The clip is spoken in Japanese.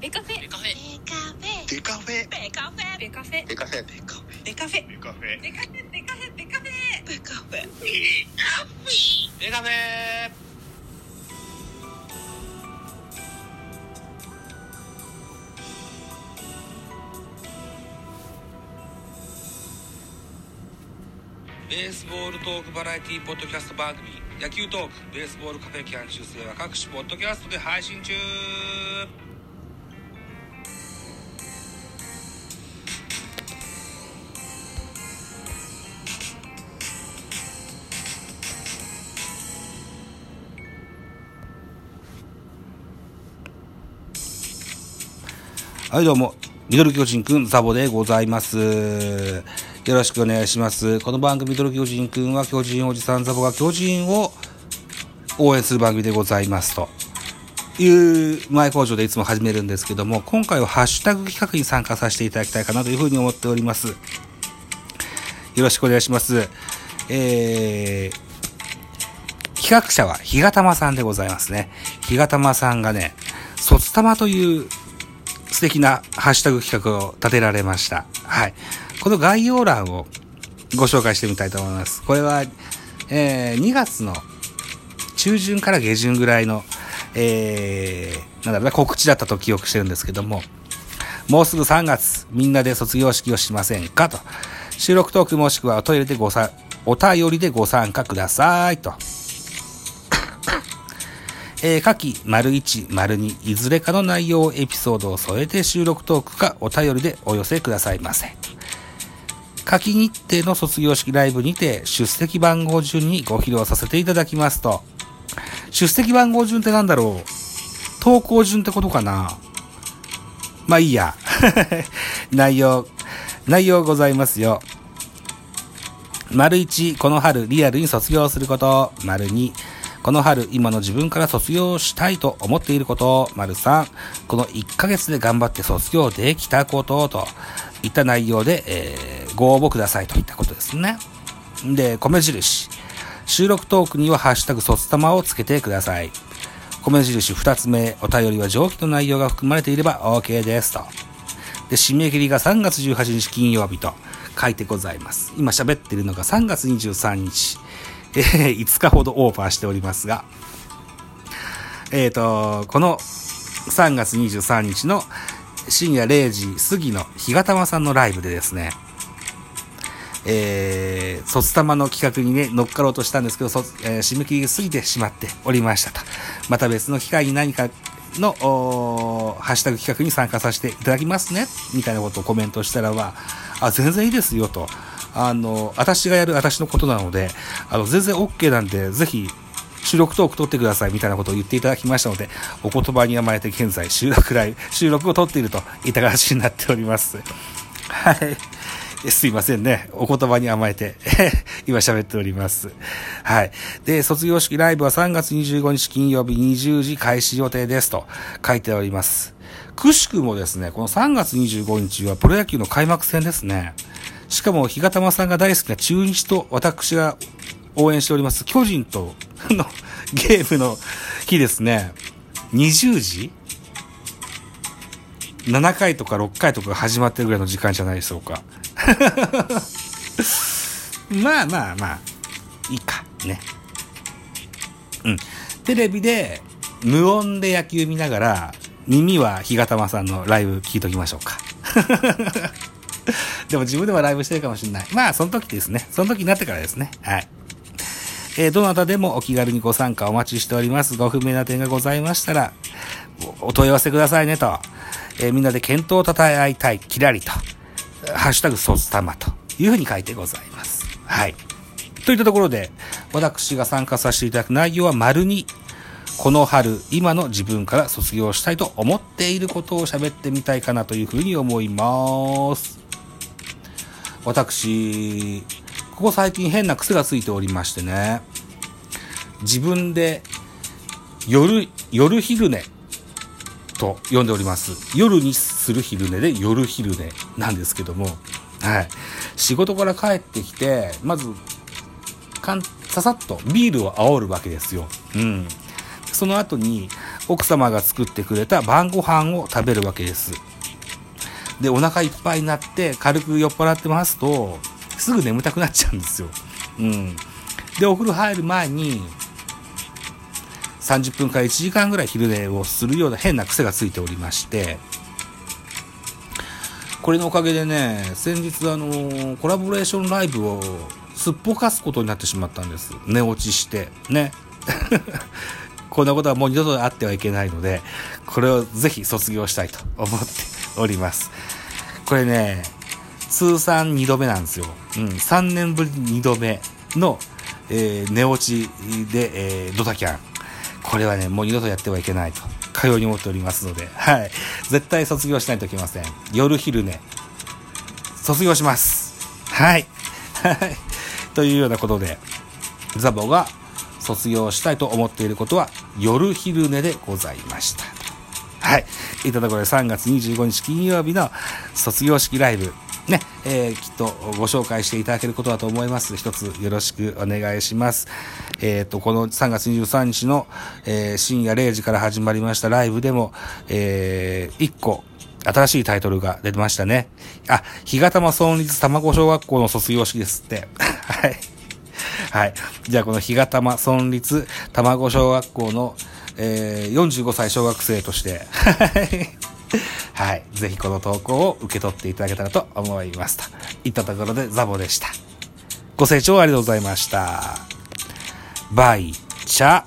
ベカフェベカフェベカフェデカフェベカフェベカフェベカフェデカフェベカフェベカフェベカフェベカフェベカフェベカフェデカフェベカフェベースボールトークバラエティポッドキャスト番組野球トークベースボールカフェキャン中世は各種ポッドキャストで配信中はい、どうも。ミドル巨人くん、ザボでございます。よろしくお願いします。この番組、ミドル巨人くんは、巨人おじさんザボが巨人を応援する番組でございます。という前工場でいつも始めるんですけども、今回はハッシュタグ企画に参加させていただきたいかなというふうに思っております。よろしくお願いします。えー、企画者は、ひがたまさんでございますね。ひがたまさんがね、卒たまという素敵なハッシュタグ企画を立てられました。はい。この概要欄をご紹介してみたいと思います。これは、えー2月の中旬から下旬ぐらいの、えー、なんだろうな、告知だったと記憶してるんですけども、もうすぐ3月、みんなで卒業式をしませんかと。収録トークもしくはお便りでごさ、お便りでご参加くださいと。えー、下記、丸1、丸2、いずれかの内容、エピソードを添えて収録トークかお便りでお寄せくださいませ。下記日程の卒業式ライブにて出席番号順にご披露させていただきますと、出席番号順ってなんだろう？投稿順ってことかな？まあいいや。内容、内容ございますよ。丸1、この春リアルに卒業すること。丸2、この春今の自分から卒業したいと思っていること。丸3、この1ヶ月で頑張って卒業できたこと。といった内容で、えーご応募くださいといったことですね。で、米印。収録トークにはハッシュタグ卒玉をつけてください。米印2つ目、お便りは上記の内容が含まれていれば OK ですと。で、締め切りが3月18日金曜日と書いてございます。今喋ってるのが3月23日、えー5日ほどオーバーしておりますが、えっ、と、この3月23日の深夜0時過ぎの日がたまさんのライブでですね、えー、卒玉の企画にね、乗っかろうとしたんですけど、そえー締め切りが過ぎてしまっておりましたと。また別の機会に何かの、ハッシュタグ企画に参加させていただきますね、みたいなことをコメントしたらば、あ、全然いいですよと。あの、私がやる私のことなので、あの、全然 OK なんで、ぜひ、収録トーク撮ってくださいみたいなことを言っていただきましたので、お言葉に甘えて現在収録ライブ、収録を撮っているといった形になっております。はい。すいませんね。お言葉に甘えて、今喋っております。はい。で、卒業式ライブは3月25日金曜日20時開始予定ですと書いております。くしくもですね、この3月25日はプロ野球の開幕戦ですね。しかも、日がたまさんが大好きな中日と私が応援しております巨人との ゲームの日ですね。20時？7回とか6回とかが始まってるぐらいの時間じゃないでしょうか。まあまあまあ、いいか、ね。うん。テレビで無音で野球見ながら、耳は日がたまさんのライブ聞いときましょうか。でも自分ではライブしてるかもしれない。まあ、その時ですね。その時になってからですね。はい。えーどなたでもお気軽にご参加お待ちしております。ご不明な点がございましたら、お問い合わせくださいねと。えーみんなで検討を称え合いたい、キラリと。ハッシュタグ卒玉というふうに書いてございます。はい。といったところで、私が参加させていただく内容は丸に、この春、今の自分から卒業したいと思っていることを喋ってみたいかなというふうに思います。私、ここ最近変な癖がついておりましてね、自分で夜、夜昼寝と呼んでおります。夜にする昼寝で夜昼寝なんですけども、はい。仕事から帰ってきて、まず、かん、ささっとビールを煽るわけですよ。うん。その後に、奥様が作ってくれた晩ご飯を食べるわけです。で、お腹いっぱいになって軽く酔っ払ってますと、すぐ眠たくなっちゃうんですよ。うん。で、お風呂入る前に、30分から1時間ぐらい昼寝をするような変な癖がついておりまして、これのおかげでね、先日あの、コラボレーションライブをすっぽかすことになってしまったんです。寝落ちして。ね。こんなことはもう二度とあってはいけないので、これをぜひ卒業したいと思っております。これね、通算2度目なんですよ。うん、3年ぶり2度目の、えー、寝落ちで、えー、ドタキャン。これはね、もう二度とやってはいけないと、かように思っておりますので、はい。絶対卒業しないといけません。夜昼寝。卒業します。はい。はい。というようなことで、ザボが卒業したいと思っていることは夜昼寝でございました。はい。いただこれ3月25日金曜日の卒業式ライブ。ね、えー、きっとご紹介していただけることだと思います。一つよろしくお願いします。えっ、ー、と、この3月23日の、えー、深夜0時から始まりましたライブでも、えー、1個、新しいタイトルが出てましたね。あ、日がたま村立卵小学校の卒業式ですって。はい。はい。じゃあこの日がたま村立卵小学校の、えー、45歳小学生として、はい。ぜひこの投稿を受け取っていただけたらと思います。といったところでザボでした。ご清聴ありがとうございました。バイ、チャ、